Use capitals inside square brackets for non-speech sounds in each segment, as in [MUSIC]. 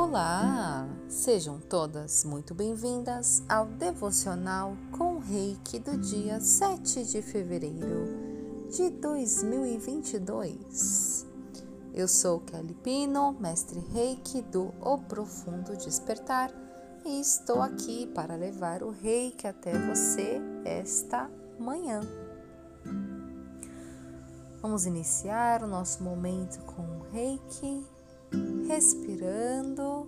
Olá! Sejam todas muito bem-vindas ao devocional com Reiki do dia 7 de fevereiro de 2022. Eu sou Kelly Pino, mestre Reiki do O Profundo Despertar e estou aqui para levar o Reiki até você esta manhã. Vamos iniciar o nosso momento com o Reiki respirando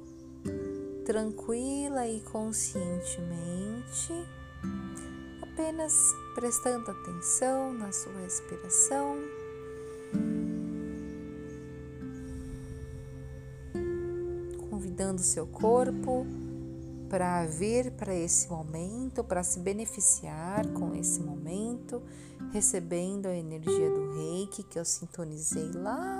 tranquila e conscientemente, apenas prestando atenção na sua respiração. Convidando seu corpo para vir para esse momento, para se beneficiar com esse momento, recebendo a energia do reiki que eu sintonizei lá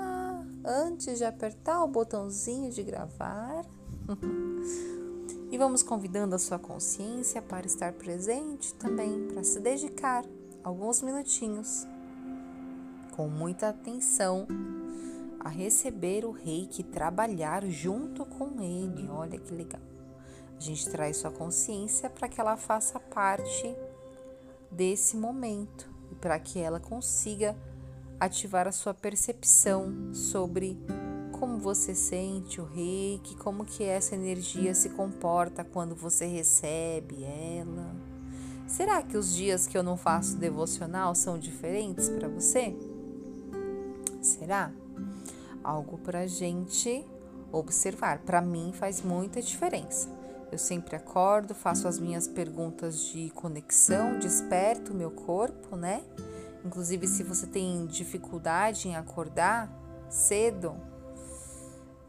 antes de apertar o botãozinho de gravar. [LAUGHS] e vamos convidando a sua consciência para estar presente também, para se dedicar alguns minutinhos com muita atenção a receber o reiki, trabalhar junto com ele. Olha que legal. A gente traz sua consciência para que ela faça parte desse momento e para que ela consiga ativar a sua percepção sobre como você sente o reiki, como que essa energia se comporta quando você recebe ela. Será que os dias que eu não faço devocional são diferentes para você? Será? Algo para gente observar. Para mim faz muita diferença. Eu sempre acordo, faço as minhas perguntas de conexão, desperto o meu corpo, né? Inclusive, se você tem dificuldade em acordar cedo,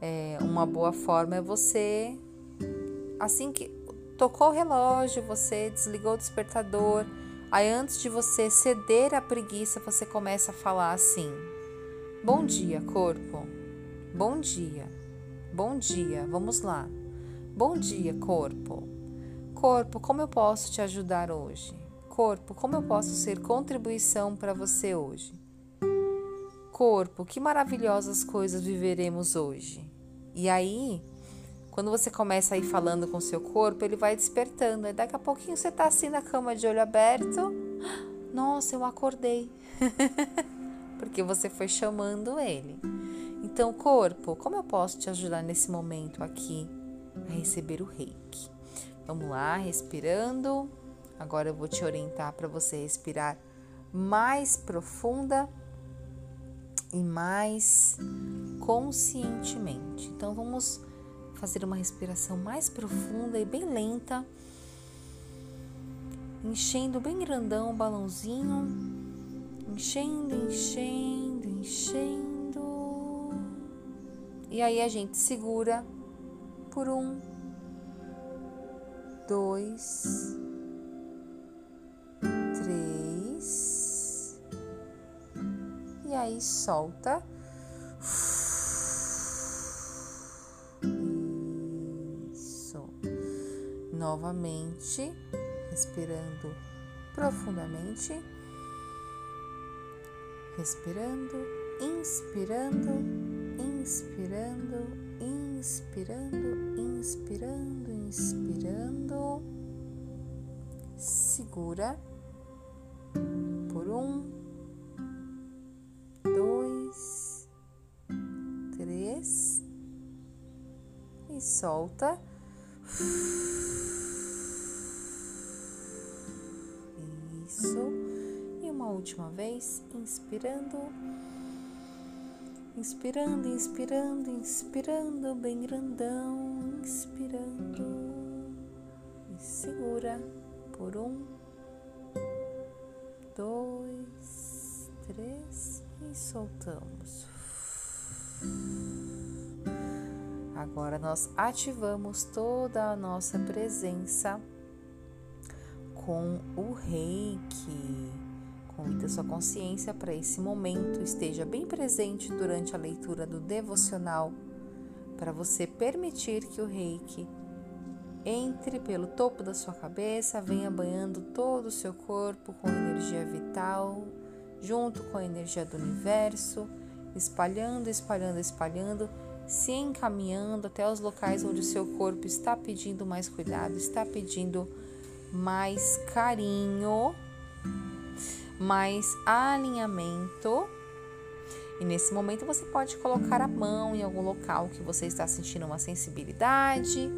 é, uma boa forma é você, assim que tocou o relógio, você desligou o despertador, aí antes de você ceder à preguiça, você começa a falar assim: Bom dia, corpo. Bom dia. Bom dia. Vamos lá. Bom dia, corpo. Corpo, como eu posso te ajudar hoje? Corpo, como eu posso ser contribuição para você hoje? Corpo, que maravilhosas coisas viveremos hoje. E aí, quando você começa a ir falando com seu corpo, ele vai despertando. E daqui a pouquinho você tá assim na cama de olho aberto. Nossa, eu acordei. [LAUGHS] Porque você foi chamando ele. Então, corpo, como eu posso te ajudar nesse momento aqui a receber o reiki? Vamos lá, respirando. Agora eu vou te orientar para você respirar mais profunda e mais conscientemente. Então vamos fazer uma respiração mais profunda e bem lenta, enchendo bem grandão o balãozinho, enchendo, enchendo, enchendo. E aí a gente segura por um, dois, aí solta. Isso. Novamente, respirando profundamente. Respirando, inspirando, inspirando, inspirando, inspirando, inspirando. Segura por um solta. Isso. E uma última vez, inspirando. Inspirando, inspirando, inspirando, bem grandão, inspirando. E segura por um, dois, três e soltamos. Agora nós ativamos toda a nossa presença com o reiki. Convida sua consciência para esse momento, esteja bem presente durante a leitura do devocional, para você permitir que o reiki entre pelo topo da sua cabeça, venha banhando todo o seu corpo com energia vital, junto com a energia do universo, espalhando, espalhando, espalhando se encaminhando até os locais onde o seu corpo está pedindo mais cuidado, está pedindo mais carinho, mais alinhamento. E nesse momento você pode colocar a mão em algum local que você está sentindo uma sensibilidade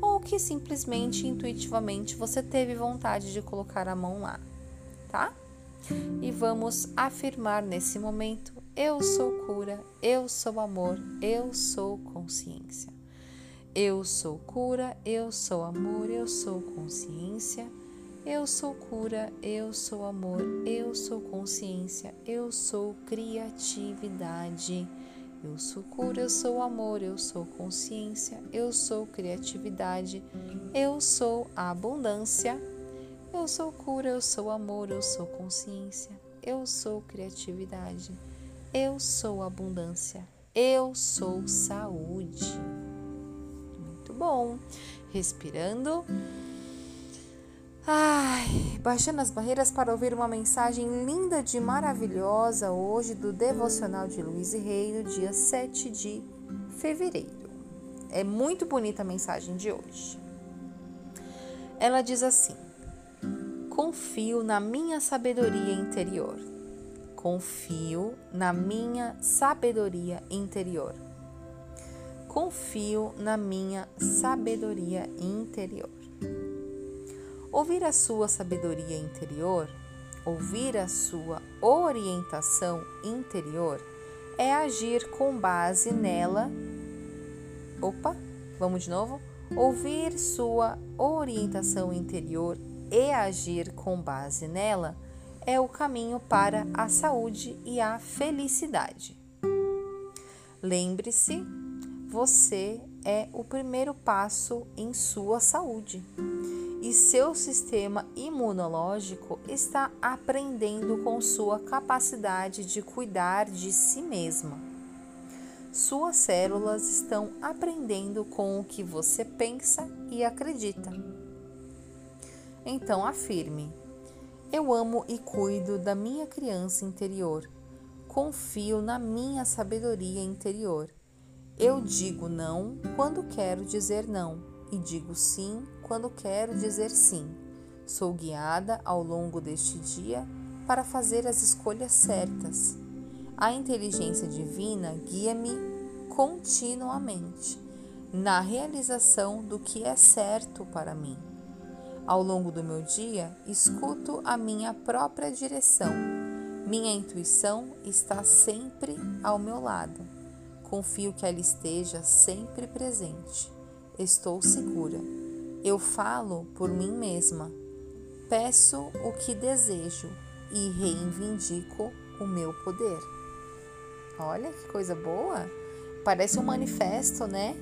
ou que simplesmente intuitivamente você teve vontade de colocar a mão lá, tá? E vamos afirmar nesse momento: eu sou cura, eu sou amor, eu sou consciência. Eu sou cura, eu sou amor, eu sou consciência. Eu sou cura, eu sou amor, eu sou consciência, eu sou criatividade. Eu sou cura, eu sou amor, eu sou consciência, eu sou criatividade, eu sou abundância. Eu sou cura, eu sou amor, eu sou consciência, eu sou criatividade, eu sou abundância, eu sou saúde. Muito bom. Respirando. Ai, baixando as barreiras para ouvir uma mensagem linda de maravilhosa hoje do devocional de Luiz e Rei, no dia 7 de fevereiro. É muito bonita a mensagem de hoje. Ela diz assim: Confio na minha sabedoria interior. Confio na minha sabedoria interior. Confio na minha sabedoria interior. Ouvir a sua sabedoria interior, ouvir a sua orientação interior, é agir com base nela. Opa, vamos de novo? Ouvir sua orientação interior e agir com base nela é o caminho para a saúde e a felicidade. Lembre-se, você é o primeiro passo em sua saúde e seu sistema imunológico está aprendendo com sua capacidade de cuidar de si mesma. Suas células estão aprendendo com o que você pensa e acredita. Então afirme: Eu amo e cuido da minha criança interior. Confio na minha sabedoria interior. Eu digo não quando quero dizer não e digo sim quando quero dizer sim. Sou guiada ao longo deste dia para fazer as escolhas certas. A inteligência divina guia-me continuamente na realização do que é certo para mim. Ao longo do meu dia, escuto a minha própria direção. Minha intuição está sempre ao meu lado. Confio que ela esteja sempre presente. Estou segura. Eu falo por mim mesma. Peço o que desejo e reivindico o meu poder. Olha que coisa boa! Parece um manifesto, né?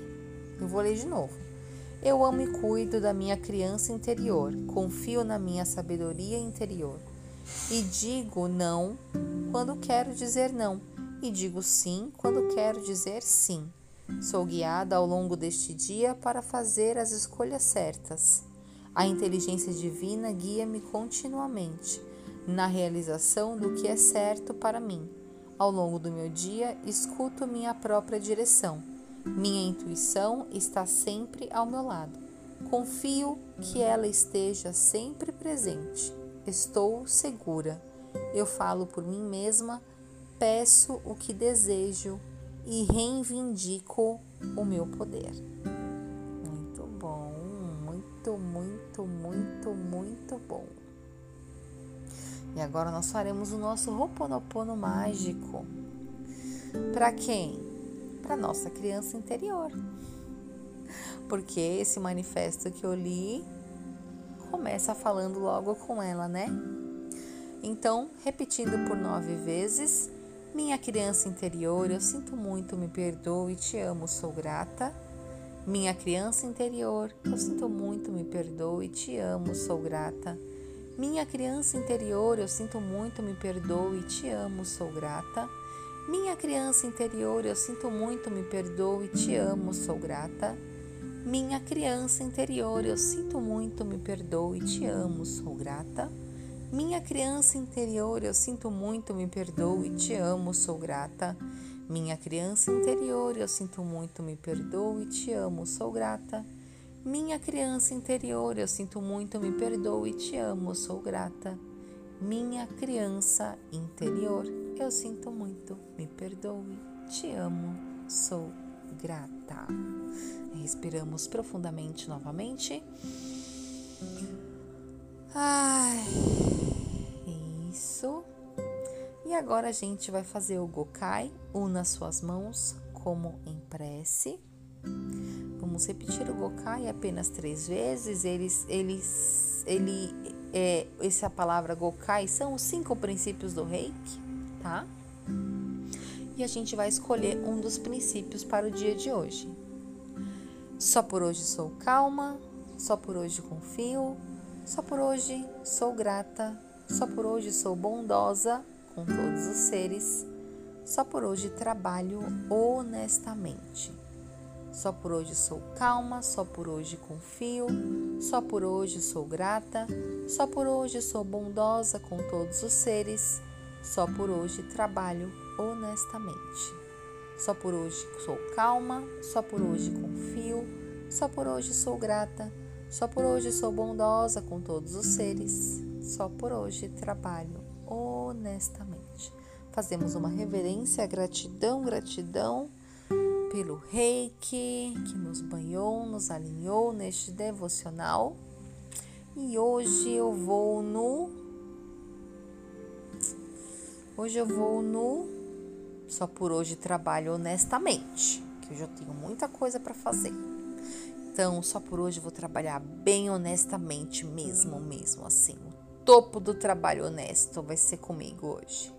Eu vou ler de novo. Eu amo e cuido da minha criança interior, confio na minha sabedoria interior e digo não quando quero dizer não, e digo sim quando quero dizer sim. Sou guiada ao longo deste dia para fazer as escolhas certas. A inteligência divina guia-me continuamente na realização do que é certo para mim. Ao longo do meu dia, escuto minha própria direção. Minha intuição está sempre ao meu lado. Confio que ela esteja sempre presente. Estou segura. Eu falo por mim mesma, peço o que desejo e reivindico o meu poder. Muito bom, muito, muito, muito, muito bom. E agora nós faremos o nosso Roponopono mágico. Para quem? Para nossa criança interior. Porque esse manifesto que eu li começa falando logo com ela, né? Então, repetindo por nove vezes, minha criança interior, eu sinto muito, me perdoe, te amo, sou grata. Minha criança interior, eu sinto muito, me perdoe, te amo, sou grata. Minha criança interior, eu sinto muito, me perdoe, te amo, sou grata. Minha criança interior, eu sinto muito, me perdoe, te amo, sou grata. Minha criança interior, eu sinto muito, me perdoe, te amo, sou grata. Minha criança interior, eu sinto muito, me perdoo e te amo, sou grata. Minha criança interior, eu sinto muito, me perdoe, te amo, sou grata. Minha criança interior, eu sinto muito, me perdoe, te amo, sou grata. Minha criança interior, eu sinto muito, me perdoe, te amo, sou grata. Respiramos profundamente novamente. Ai, isso. E agora a gente vai fazer o Gokai. Una suas mãos como em prece. Vamos repetir o Gokai apenas três vezes. Eles, eles, ele, é, essa palavra Gokai são os cinco princípios do Reiki, tá? E a gente vai escolher um dos princípios para o dia de hoje. Só por hoje sou calma, só por hoje confio, só por hoje sou grata, só por hoje sou bondosa com todos os seres. Só por hoje trabalho honestamente. Só por hoje sou calma, só por hoje confio, só por hoje sou grata, só por hoje sou bondosa com todos os seres, só por hoje trabalho honestamente. Só por hoje sou calma, só por hoje confio, só por hoje sou grata, só por hoje sou bondosa com todos os seres, só por hoje trabalho honestamente. Fazemos uma reverência, gratidão, gratidão pelo reiki que nos banhou, nos alinhou neste devocional. E hoje eu vou no. Hoje eu vou no. Só por hoje trabalho honestamente, que eu já tenho muita coisa para fazer. Então, só por hoje vou trabalhar bem honestamente mesmo, mesmo assim topo do trabalho honesto vai ser comigo hoje.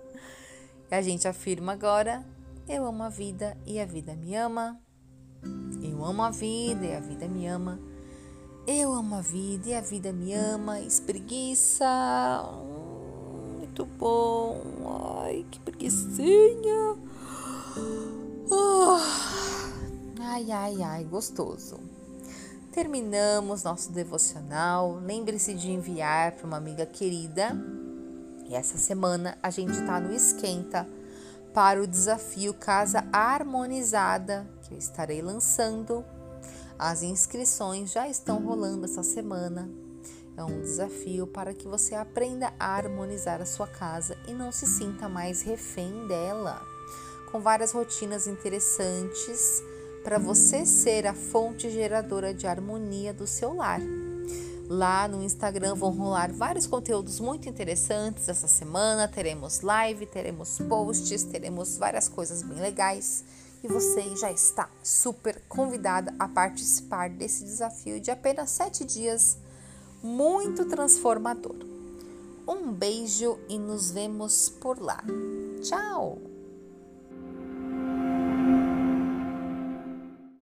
[LAUGHS] a gente afirma agora: eu amo a vida e a vida me ama. Eu amo a vida e a vida me ama. Eu amo a vida e a vida me ama. Espreguiça. Hum, muito bom. Ai, que preguiçinha. Oh. Ai, ai, ai, gostoso. Terminamos nosso devocional. Lembre-se de enviar para uma amiga querida. E essa semana a gente está no Esquenta para o desafio Casa Harmonizada, que eu estarei lançando. As inscrições já estão rolando essa semana. É um desafio para que você aprenda a harmonizar a sua casa e não se sinta mais refém dela. Com várias rotinas interessantes para você ser a fonte geradora de harmonia do seu lar. Lá no Instagram vão rolar vários conteúdos muito interessantes essa semana. Teremos live, teremos posts, teremos várias coisas bem legais. E você já está super convidada a participar desse desafio de apenas sete dias, muito transformador. Um beijo e nos vemos por lá. Tchau!